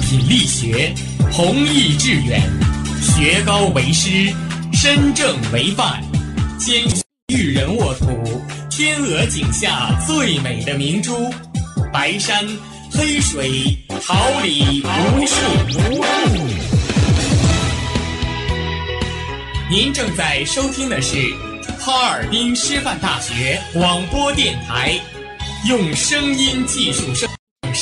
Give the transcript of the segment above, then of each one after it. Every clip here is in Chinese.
品力学，弘毅致远，学高为师，身正为范，兼育人沃土，天鹅颈下最美的明珠，白山黑水，桃李无数。您正在收听的是哈尔滨师范大学广播电台，用声音技术生。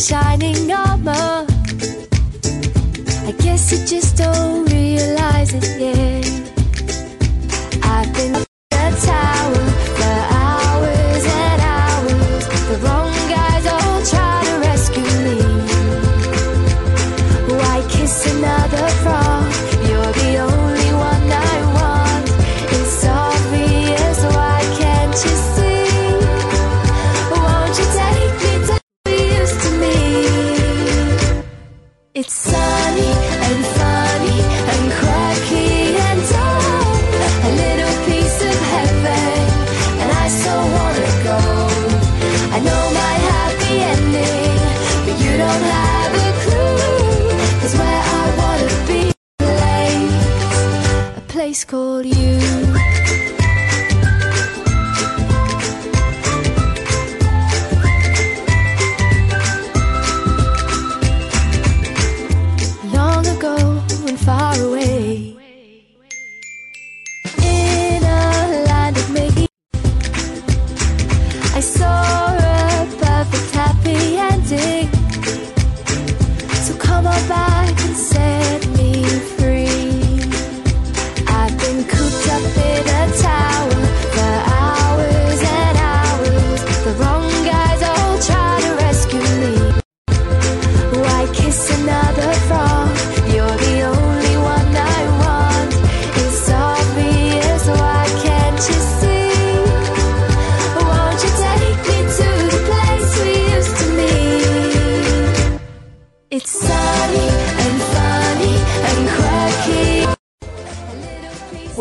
shining armor. I guess it just don't. I saw a perfect happy ending. So come on back and say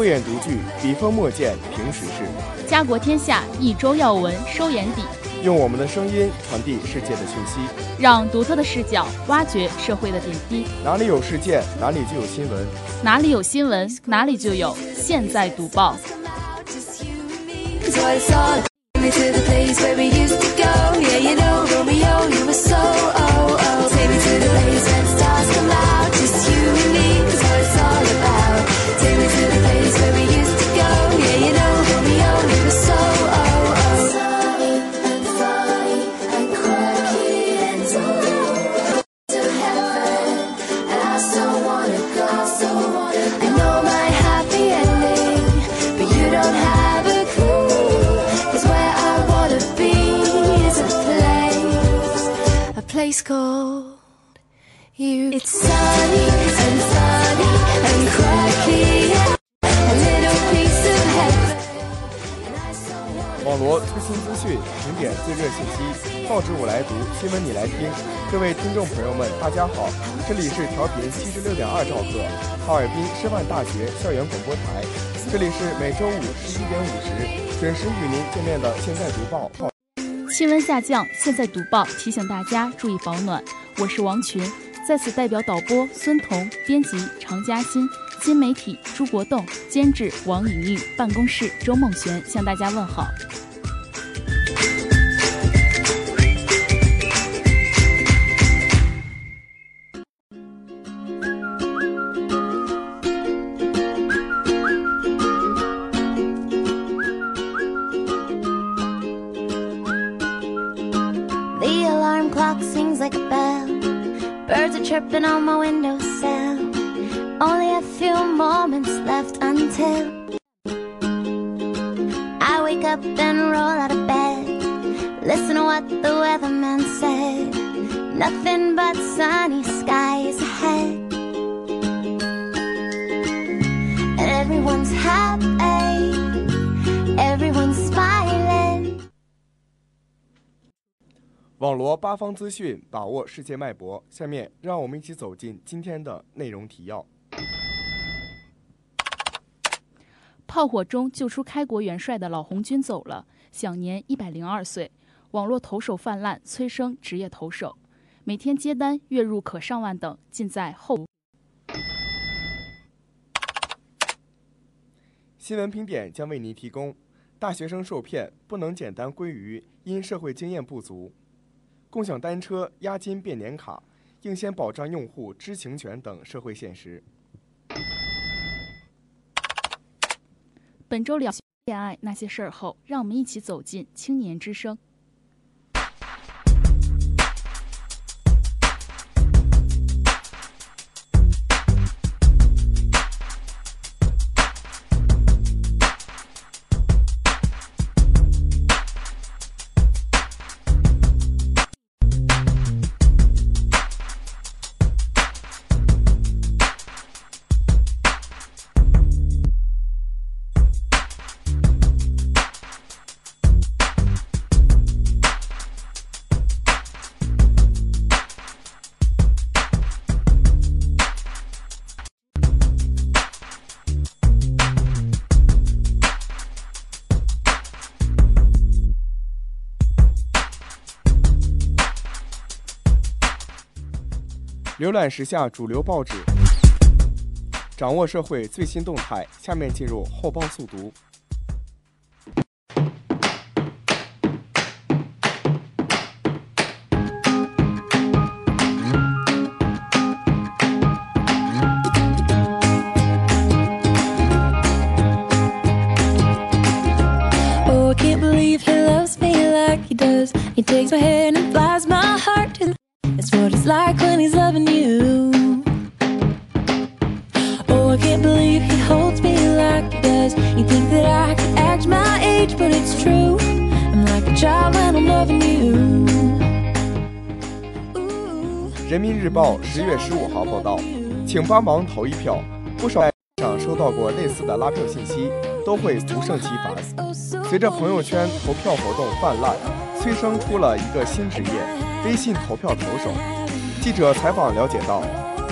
眼独具，笔锋墨见平时事；家国天下，一周要闻收眼底。用我们的声音传递世界的讯息，让独特的视角挖掘社会的点滴。哪里有事件，哪里就有新闻；哪里有新闻，哪里就有现在读报。各位听众朋友们，大家好，这里是调频七十六点二兆赫，哈尔滨师范大学校园广播台，这里是每周五十一点五十准时与您见面的《现在读报》。气温下降，现在读报提醒大家注意保暖。我是王群，在此代表导播孙彤、编辑常嘉欣、新媒体朱国栋、监制王颖颖、办公室周梦璇向大家问好。Chirping on my windowsill. Only a few moments left until I wake up and roll out of bed. Listen to what the weatherman said. Nothing but sunny 网罗八方资讯，把握世界脉搏。下面让我们一起走进今天的内容提要。炮火中救出开国元帅的老红军走了，享年一百零二岁。网络投手泛滥，催生职业投手，每天接单月入可上万等，尽在后。新闻评点将为您提供：大学生受骗不能简单归于因社会经验不足；共享单车押金变年卡，应先保障用户知情权等社会现实。本周聊恋爱那些事儿后，让我们一起走进青年之声。浏览时下主流报纸，掌握社会最新动态。下面进入后报速读。Like when he's loving you. Oh, I can't believe he holds me like he does. You think that I could act my age, but it's true. I'm like a child when I'm loving you. Ooh. 人民日报十月十五号报道，请帮忙投一票。不少在上收到过类似的拉票信息，都会不胜其烦。随着朋友圈投票活动泛滥，催生出了一个新职业——微信投票投手。记者采访了解到，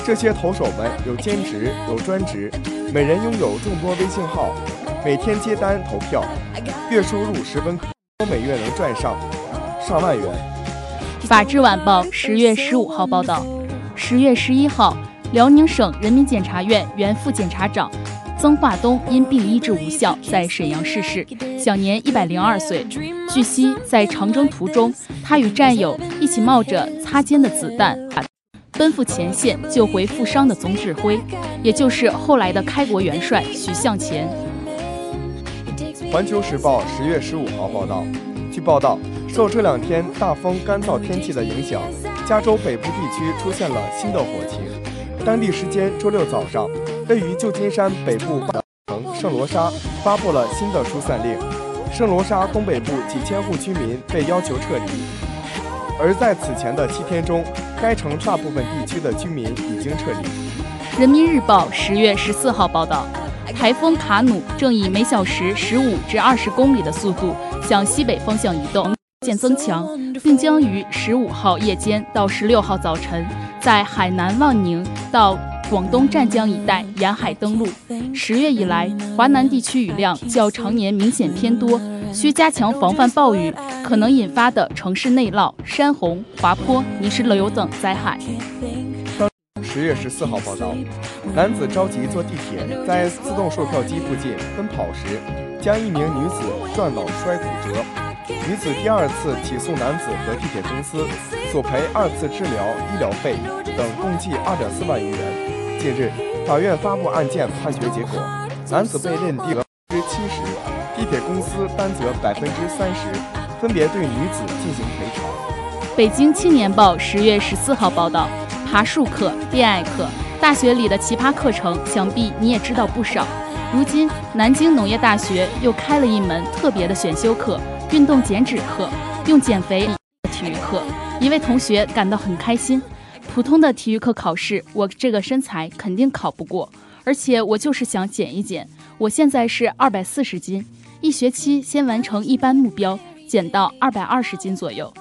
这些投手们有兼职，有专职，每人拥有众多微信号，每天接单投票，月收入十分可，每月能赚上上万元。法制晚报十月十五号报道，十月十一号，辽宁省人民检察院原副检察长曾化东因病医治无效，在沈阳逝世，享年一百零二岁。据悉，在长征途中，他与战友一起冒着擦肩的子弹，奔赴前线救回负伤的总指挥，也就是后来的开国元帅徐向前。《环球时报》十月十五号报道，据报道，受这两天大风干燥天气的影响，加州北部地区出现了新的火情。当地时间周六早上，位于旧金山北部城圣罗莎发布了新的疏散令，圣罗莎东北部几千户居民被要求撤离。而在此前的七天中，该城大部分地区的居民已经撤离。人民日报十月十四号报道，台风卡努正以每小时十五至二十公里的速度向西北方向移动，渐增强，并将于十五号夜间到十六号早晨，在海南望宁到广东湛江一带沿海登陆。十月以来，华南地区雨量较常年明显偏多，需加强防范暴雨可能引发的城市内涝、山洪、滑坡、泥石流等灾害。十月十四号报道，男子着急坐地铁，在自动售票机附近奔跑时，将一名女子撞倒摔骨折。女子第二次起诉男子和地铁公司，索赔二次治疗医疗费等共计二点四万余元。近日，法院发布案件判决结果，男子被认定百分之七十，地铁公司担责百分之三十，分别对女子进行赔偿。北京青年报十月十四号报道。爬树课、恋爱课，大学里的奇葩课程，想必你也知道不少。如今，南京农业大学又开了一门特别的选修课——运动减脂课，用减肥体育课。一位同学感到很开心。普通的体育课考试，我这个身材肯定考不过，而且我就是想减一减。我现在是二百四十斤，一学期先完成一般目标，减到二百二十斤左右。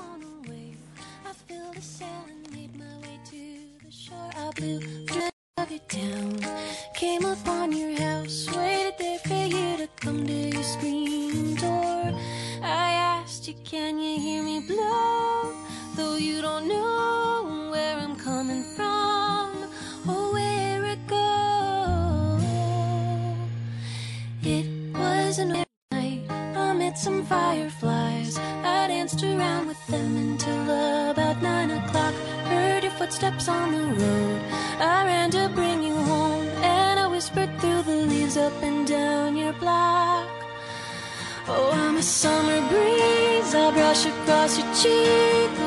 Coming from or where it goes. It was an night, met some fireflies. I danced around with them until about nine o'clock. Heard your footsteps on the road. I ran to bring you home, and I whispered through the leaves up and down your block. Oh, I'm a summer breeze. I brush across your cheek.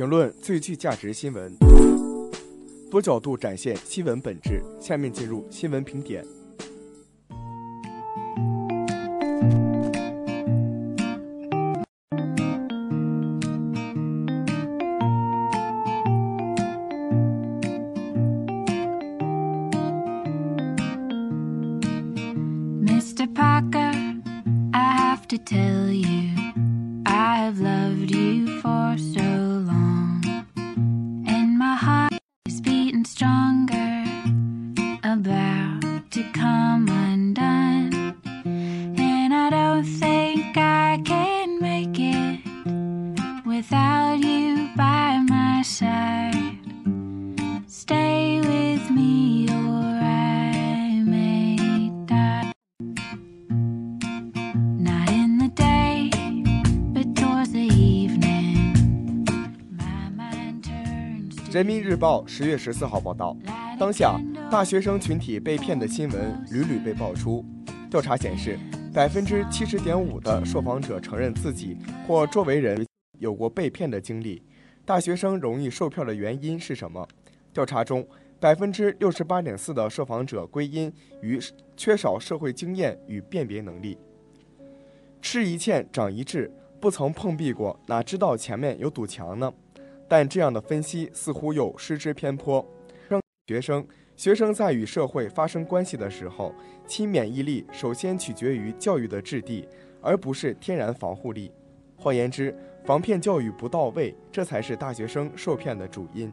评论最具价值新闻，多角度展现新闻本质。下面进入新闻评点。报十月十四号报道，当下大学生群体被骗的新闻屡屡被爆出。调查显示，百分之七十点五的受访者承认自己或周围人有过被骗的经历。大学生容易受骗的原因是什么？调查中，百分之六十八点四的受访者归因于缺少社会经验与辨别能力。吃一堑长一智，不曾碰壁过，哪知道前面有堵墙呢？但这样的分析似乎又失之偏颇。学生，学生在与社会发生关系的时候，其免疫力首先取决于教育的质地，而不是天然防护力。换言之，防骗教育不到位，这才是大学生受骗的主因。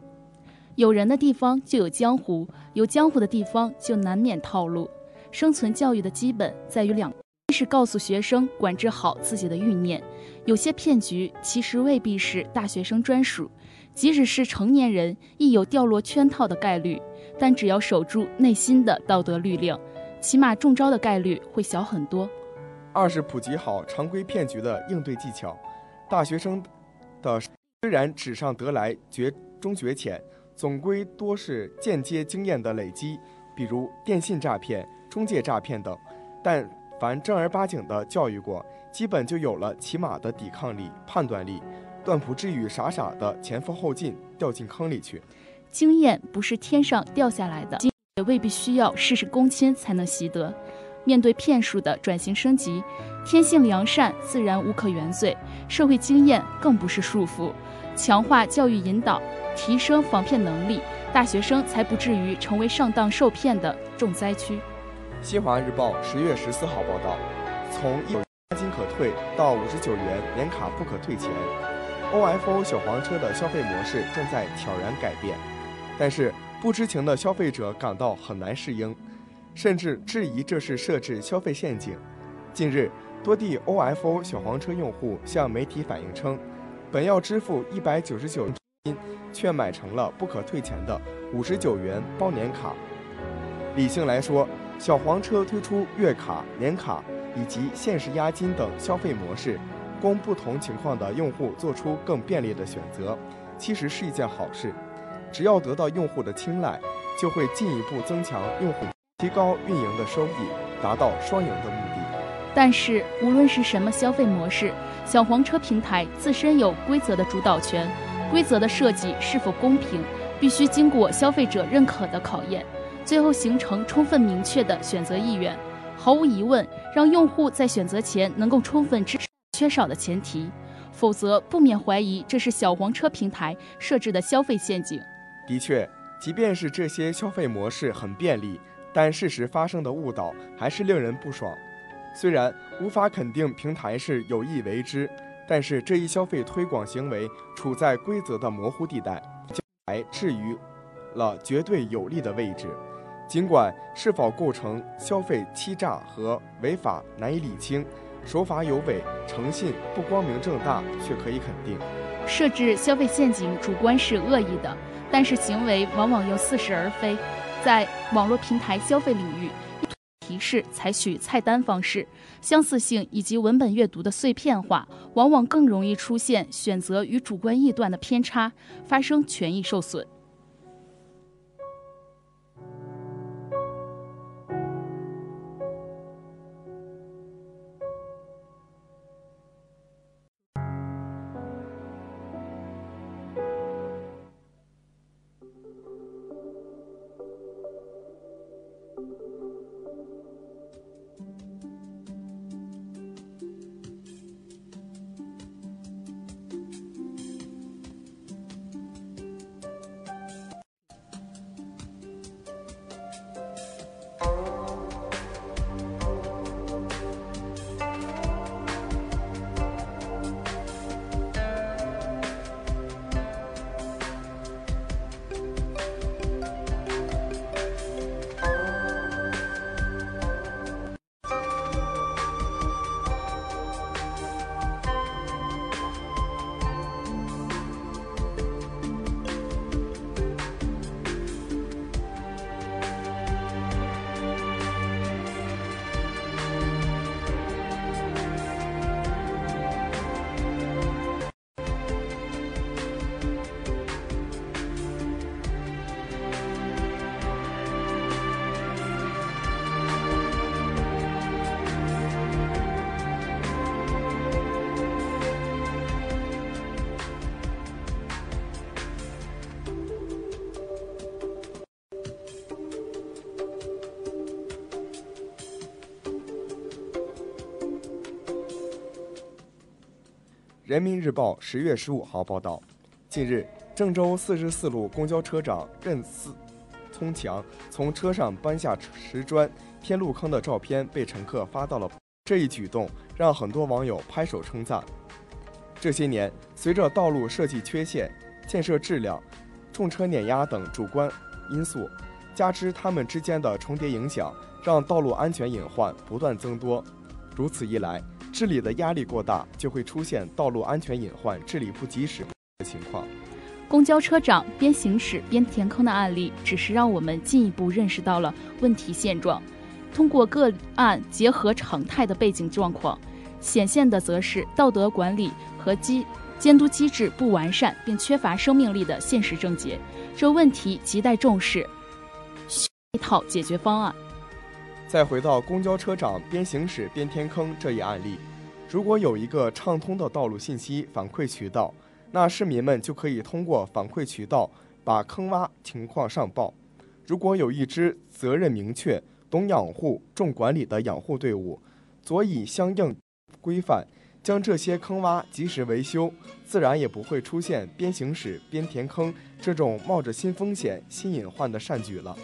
有人的地方就有江湖，有江湖的地方就难免套路。生存教育的基本在于两一是告诉学生管制好自己的欲念。有些骗局其实未必是大学生专属，即使是成年人亦有掉落圈套的概率。但只要守住内心的道德律令，起码中招的概率会小很多。二是普及好常规骗局的应对技巧。大学生的虽然纸上得来绝中绝浅，总归多是间接经验的累积，比如电信诈骗、中介诈骗等。但凡正儿八经的教育过，基本就有了起码的抵抗力、判断力，断不至于傻傻的前赴后继掉进坑里去。经验不是天上掉下来的，也未必需要事事躬亲才能习得。面对骗术的转型升级，天性良善自然无可原罪，社会经验更不是束缚。强化教育引导，提升防骗能力，大学生才不至于成为上当受骗的重灾区。新华日报十月十四号报道，从一押金可退到五十九元年卡不可退钱，OFO 小黄车的消费模式正在悄然改变，但是不知情的消费者感到很难适应。甚至质疑这是设置消费陷阱。近日，多地 OFO 小黄车用户向媒体反映称，本要支付一百九十九金，却买成了不可退钱的五十九元包年卡。理性来说，小黄车推出月卡、年卡以及限时押金等消费模式，供不同情况的用户做出更便利的选择，其实是一件好事。只要得到用户的青睐，就会进一步增强用户。提高运营的收益，达到双赢的目的。但是，无论是什么消费模式，小黄车平台自身有规则的主导权，规则的设计是否公平，必须经过消费者认可的考验，最后形成充分明确的选择意愿。毫无疑问，让用户在选择前能够充分支持缺少的前提，否则不免怀疑这是小黄车平台设置的消费陷阱。的确，即便是这些消费模式很便利。但事实发生的误导还是令人不爽。虽然无法肯定平台是有意为之，但是这一消费推广行为处在规则的模糊地带，还置于了绝对有利的位置。尽管是否构成消费欺诈和违法难以理清，手法有违，诚信不光明正大，却可以肯定。设置消费陷阱主观是恶意的，但是行为往往又似是而非。在网络平台消费领域，提示采取菜单方式，相似性以及文本阅读的碎片化，往往更容易出现选择与主观臆断的偏差，发生权益受损。人民日报十月十五号报道，近日，郑州四十四路公交车长任思聪强从车上搬下石砖填路坑的照片被乘客发到了。这一举动让很多网友拍手称赞。这些年，随着道路设计缺陷、建设质量、重车碾压等主观因素，加之它们之间的重叠影响，让道路安全隐患不断增多。如此一来，治理的压力过大，就会出现道路安全隐患、治理不及时的情况。公交车长边行驶边填坑的案例，只是让我们进一步认识到了问题现状。通过个案结合常态的背景状况，显现的则是道德管理和机监督机制不完善并缺乏生命力的现实症结。这问题亟待重视，一套解决方案。再回到公交车长边行驶边填坑这一案例，如果有一个畅通的道路信息反馈渠道，那市民们就可以通过反馈渠道把坑洼情况上报。如果有一支责任明确、懂养护、重管理的养护队伍，佐以相应规范，将这些坑洼及时维修，自然也不会出现边行驶边填坑这种冒着新风险、新隐患的善举了。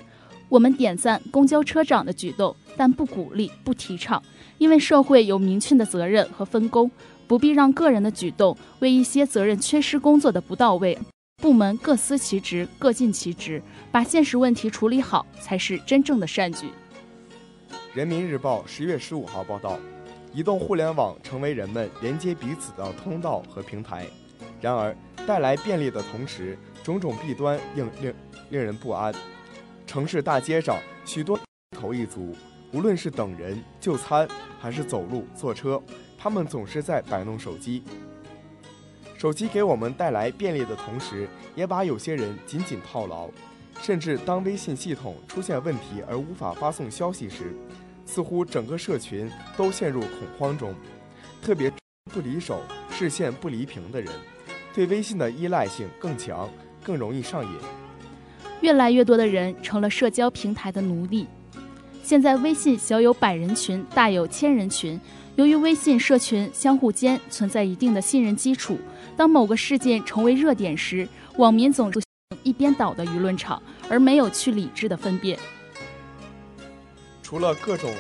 我们点赞公交车长的举动，但不鼓励、不提倡，因为社会有明确的责任和分工，不必让个人的举动为一些责任缺失工作的不到位。部门各司其职，各尽其职，把现实问题处理好，才是真正的善举。人民日报十月十五号报道，移动互联网成为人们连接彼此的通道和平台，然而带来便利的同时，种种弊端令令令人不安。城市大街上，许多头一族，无论是等人、就餐，还是走路、坐车，他们总是在摆弄手机。手机给我们带来便利的同时，也把有些人紧紧套牢。甚至当微信系统出现问题而无法发送消息时，似乎整个社群都陷入恐慌中。特别不离手、视线不离屏的人，对微信的依赖性更强，更容易上瘾。越来越多的人成了社交平台的奴隶。现在微信小有百人群，大有千人群。由于微信社群相互间存在一定的信任基础，当某个事件成为热点时，网民总是一边倒的舆论场，而没有去理智的分辨。除了各种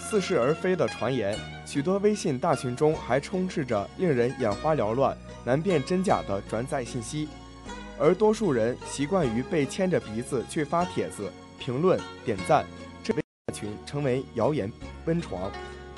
似是而非的传言，许多微信大群中还充斥着令人眼花缭乱、难辨真假的转载信息。而多数人习惯于被牵着鼻子去发帖子、评论、点赞，这群成为谣言温床，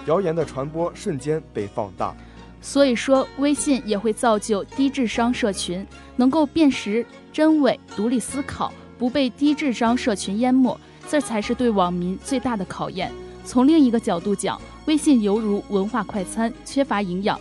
谣言的传播瞬间被放大。所以说，微信也会造就低智商社群，能够辨识真伪、独立思考，不被低智商社群淹没，这才是对网民最大的考验。从另一个角度讲，微信犹如文化快餐，缺乏营养。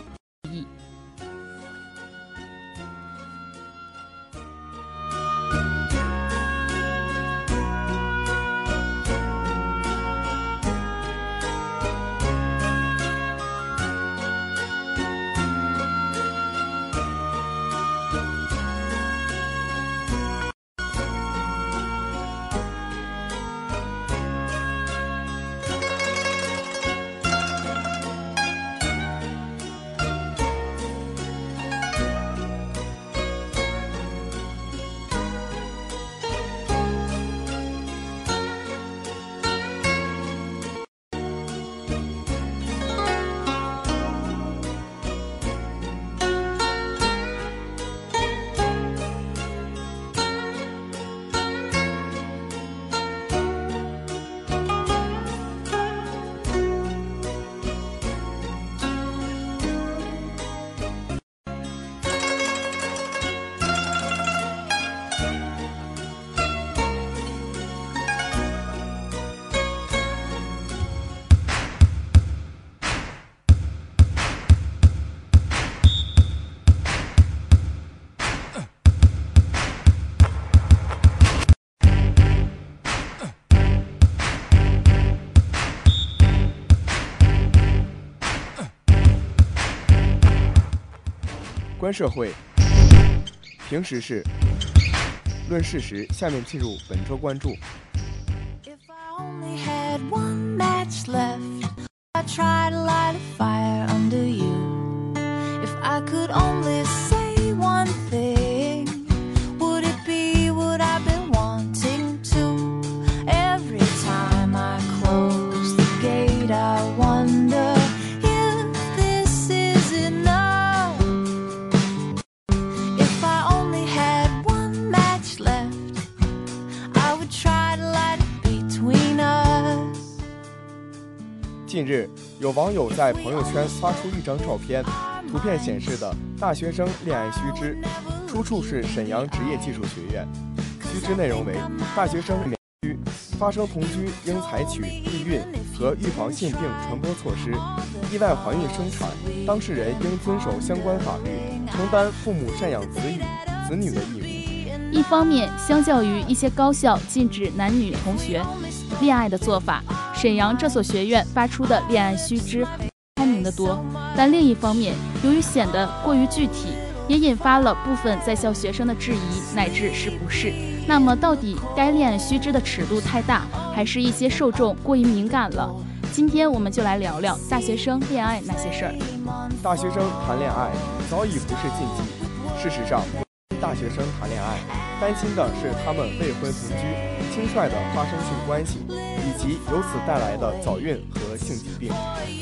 社会，评时事，论事实。下面进入本周关注。有网友在朋友圈发出一张照片，图片显示的大学生恋爱须知，出处是沈阳职业技术学院。须知内容为：大学生需发生同居应采取避孕和预防性病传播措施；意外怀孕生产，当事人应遵守相关法律，承担父母赡养子女子女的义务。一方面，相较于一些高校禁止男女同学恋爱的做法，沈阳这所学院发出的恋爱须知开明得多；但另一方面，由于显得过于具体，也引发了部分在校学生的质疑乃至是不适。那么，到底该恋爱须知的尺度太大，还是一些受众过于敏感了？今天我们就来聊聊大学生恋爱那些事儿。大学生谈恋爱早已不是禁忌，事实上，大学生谈恋爱担心的是他们未婚同居，轻率的发生性关系，以及由此带来的早孕和性疾病。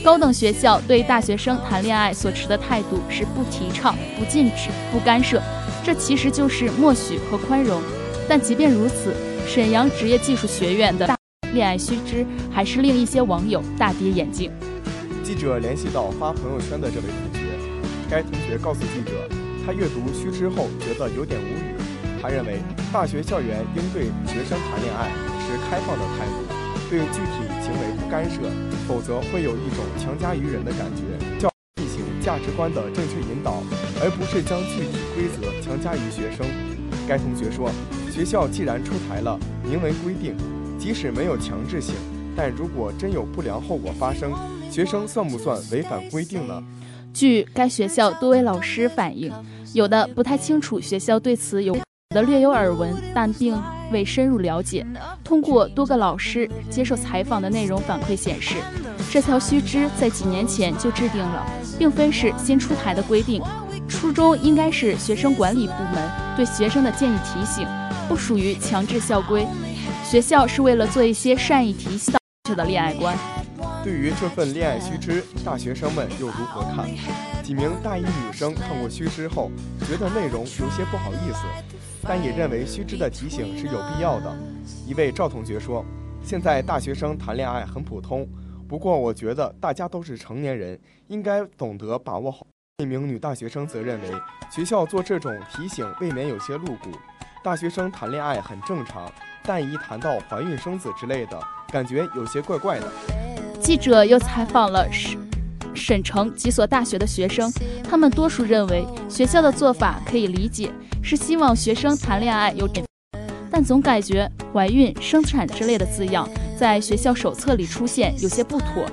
高等学校对大学生谈恋爱所持的态度是不提倡、不禁止、不干涉，这其实就是默许和宽容。但即便如此，沈阳职业技术学院的大恋爱须知还是令一些网友大跌眼镜。记者联系到发朋友圈的这位同学，该同学告诉记者，他阅读须知后觉得有点无语。他认为大学校园应对学生谈恋爱持开放的态度，对具体行为不干涉，否则会有一种强加于人的感觉。教进行价值观的正确引导，而不是将具体规则强加于学生。该同学说。学校既然出台了明文规定，即使没有强制性，但如果真有不良后果发生，学生算不算违反规定呢？据该学校多位老师反映，有的不太清楚学校对此有的略有耳闻，但并未深入了解。通过多个老师接受采访的内容反馈显示，这条须知在几年前就制定了，并非是新出台的规定，初衷应该是学生管理部门对学生的建议提醒。不属于强制校规，学校是为了做一些善意提醒的恋爱观。对于这份恋爱须知，大学生们又如何看？几名大一女生看过须知后，觉得内容有些不好意思，但也认为须知的提醒是有必要的。一位赵同学说：“现在大学生谈恋爱很普通，不过我觉得大家都是成年人，应该懂得把握好。”一名女大学生则认为，学校做这种提醒未免有些露骨。大学生谈恋爱很正常，但一谈到怀孕生子之类的，感觉有些怪怪的。记者又采访了沈沈城几所大学的学生，他们多数认为学校的做法可以理解，是希望学生谈恋爱有点，但总感觉怀孕生产之类的字样在学校手册里出现有些不妥。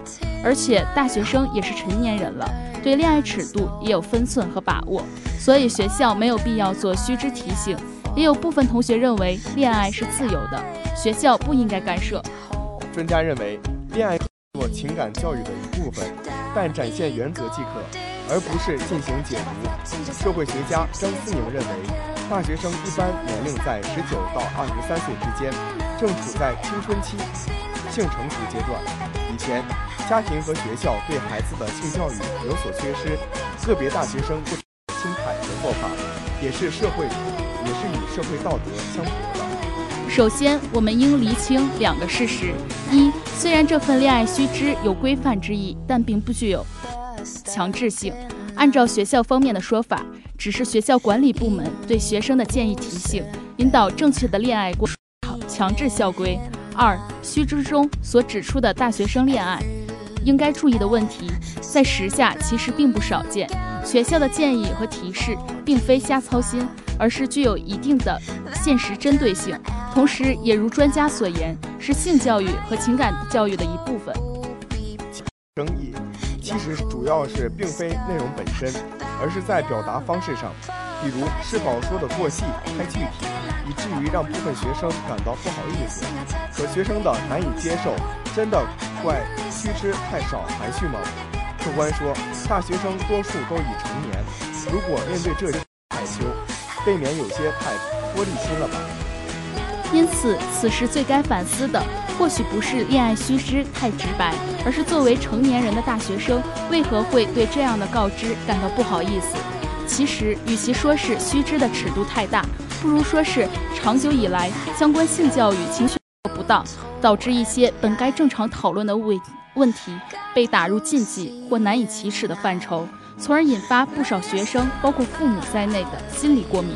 而且大学生也是成年人了，对恋爱尺度也有分寸和把握，所以学校没有必要做须知提醒。也有部分同学认为，恋爱是自由的，学校不应该干涉。专家认为，情感教育的一部分，但展现原则即可，而不是进行解读。社会学家张思宁认为，大学生一般年龄在十九到二十三岁之间，正处在青春期、性成熟阶段。以前，家庭和学校对孩子的性教育有所缺失，个别大学生不心态和做法，也是社会。也是与社会道德相符的。首先，我们应厘清两个事实：一，虽然这份恋爱须知有规范之意，但并不具有强制性。按照学校方面的说法，只是学校管理部门对学生的建议提醒，引导正确的恋爱过强制校规。二，须知中所指出的大学生恋爱应该注意的问题，在时下其实并不少见。学校的建议和提示并非瞎操心。而是具有一定的现实针对性，同时也如专家所言，是性教育和情感教育的一部分。争议其实主要是并非内容本身，而是在表达方式上，比如是否说的过细、太具体，以至于让部分学生感到不好意思，可学生的难以接受。真的怪须知太少含蓄吗？客观说，大学生多数都已成年，如果面对这些害羞。未免有些太玻璃心了吧？因此，此时最该反思的，或许不是恋爱须知太直白，而是作为成年人的大学生，为何会对这样的告知感到不好意思？其实，与其说是须知的尺度太大，不如说是长久以来相关性教育情绪不当，导致一些本该正常讨论的问问题被打入禁忌或难以启齿的范畴，从而引发不少学生，包括父母在内的心理过敏。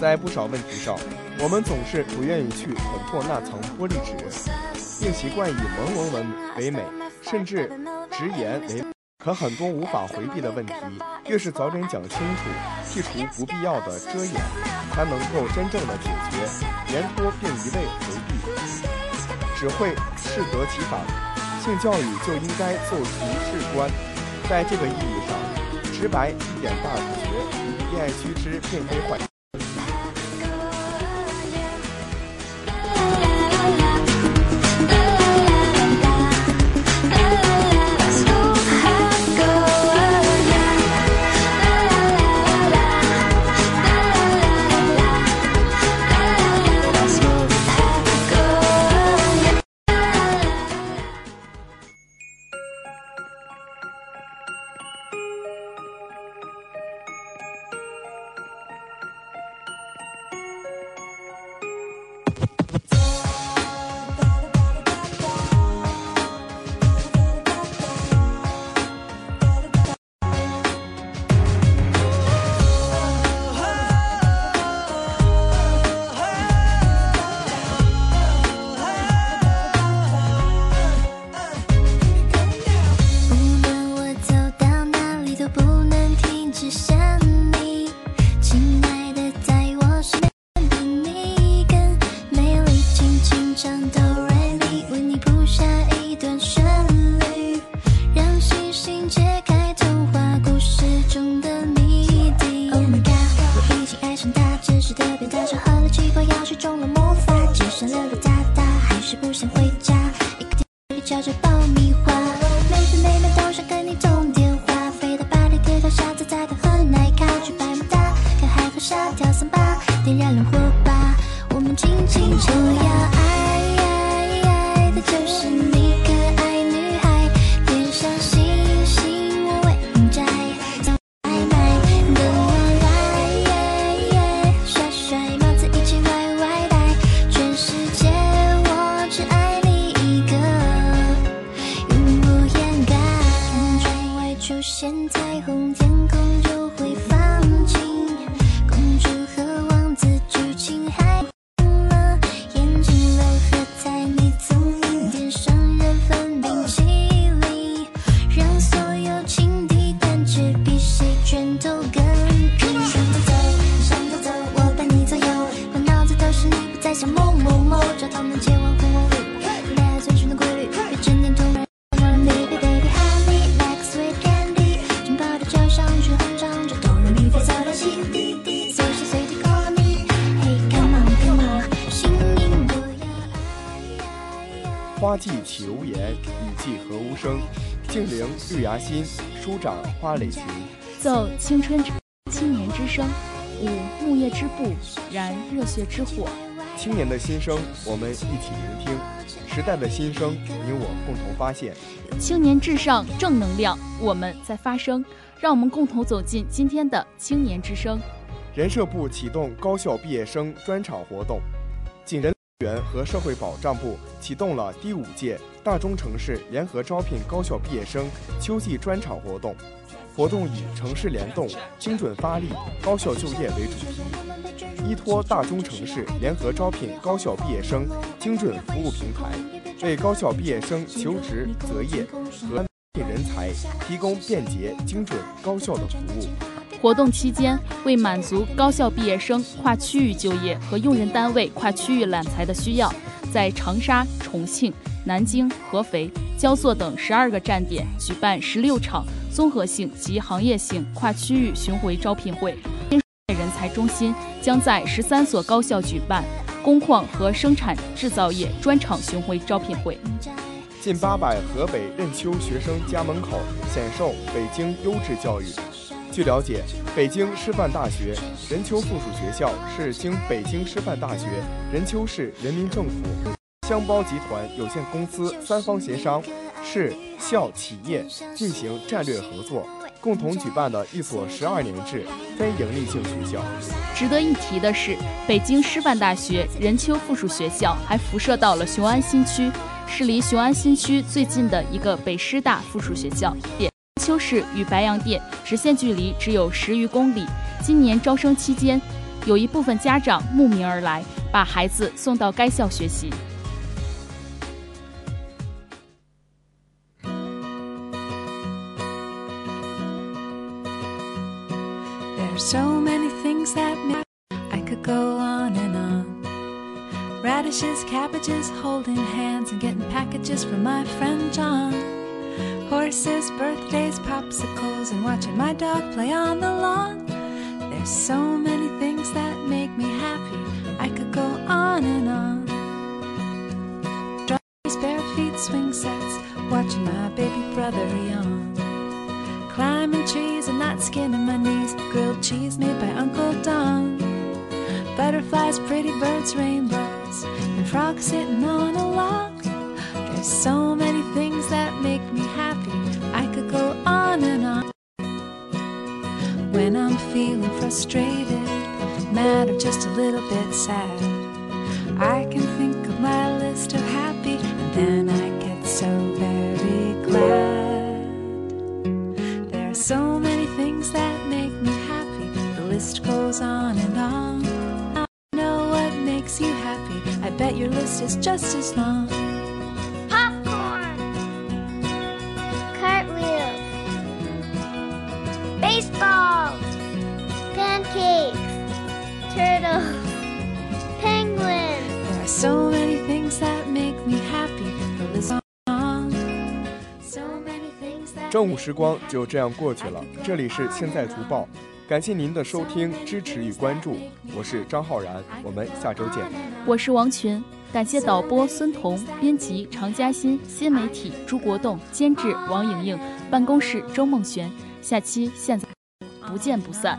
在不少问题上，我们总是不愿意去捅破那层玻璃纸，并习惯以朦胧文为美，甚至直言为。可很多无法回避的问题，越是早点讲清楚，剔除不必要的遮掩，才能够真正的解决。言多并一味回避，只会适得其反。性教育就应该做足事关，在这个意义上，直白一点大学，恋爱须知并非坏。心，舒展花蕾裙。奏青春青年之声，舞木叶之步，燃热血之火。青年的心声，我们一起聆听；时代的心声，你我共同发现。青年至上，正能量，我们在发声。让我们共同走进今天的青年之声。人社部启动高校毕业生专场活动。景人。源和社会保障部启动了第五届大中城市联合招聘高校毕业生秋季专场活动，活动以城市联动、精准发力、高校就业为主题，依托大中城市联合招聘高校毕业生精准服务平台，为高校毕业生求职择业和聘人才提供便捷、精准、高效的服务。活动期间，为满足高校毕业生跨区域就业和用人单位跨区域揽才的需要，在长沙、重庆、南京、合肥、焦作等十二个站点举办十六场综合性及行业性跨区域巡回招聘会。人才中心将在十三所高校举办工矿和生产制造业专场巡回招聘会。近八百河北任丘学生家门口享受北京优质教育。据了解，北京师范大学任丘附属学校是经北京师范大学、任丘市人民政府、箱包集团有限公司三方协商，市、校、企业进行战略合作，共同举办的一所十二年制非营利性学校。值得一提的是，北京师范大学任丘附属学校还辐射到了雄安新区，是离雄安新区最近的一个北师大附属学校。秋市与白洋淀直线距离只有十余公里。今年招生期间，有一部分家长慕名而来，把孩子送到该校学习。There's so many things that make I could go on and on. Radishes, cabbages, holding hands and getting packages from my friend John. Horses, birthdays, popsicles, and watching my dog play on the lawn. There's so many things that make me happy. I could go on and on. Strawberries, bare feet, swing sets, watching my baby brother yawn. Climbing trees and not skinning my knees. Grilled cheese made by Uncle Don. Butterflies, pretty birds, rainbows, and frogs sitting on a log. There's so many things that make me happy. I could go on and on. When I'm feeling frustrated, mad, or just a little bit sad, I can think of my list of happy, and then I get so very glad. There are so many things that make me happy. The list goes on and on. I know what makes you happy. I bet your list is just as long. 正午时光就这样过去了。这里是现在足报，感谢您的收听、支持与关注，我是张浩然，我们下周见。我是王群，感谢导播孙彤，编辑常嘉欣，新媒体朱国栋，监制王莹莹，办公室周梦璇。下期现在不见不散。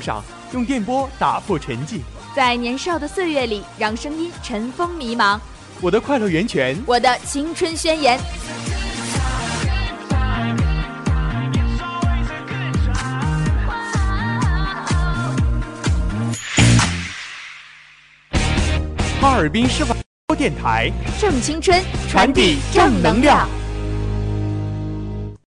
路上用电波打破沉寂。在年少的岁月里，让声音尘封迷茫。我的快乐源泉，我的青春宣言。哈尔滨师范电台正青春，传递正能量。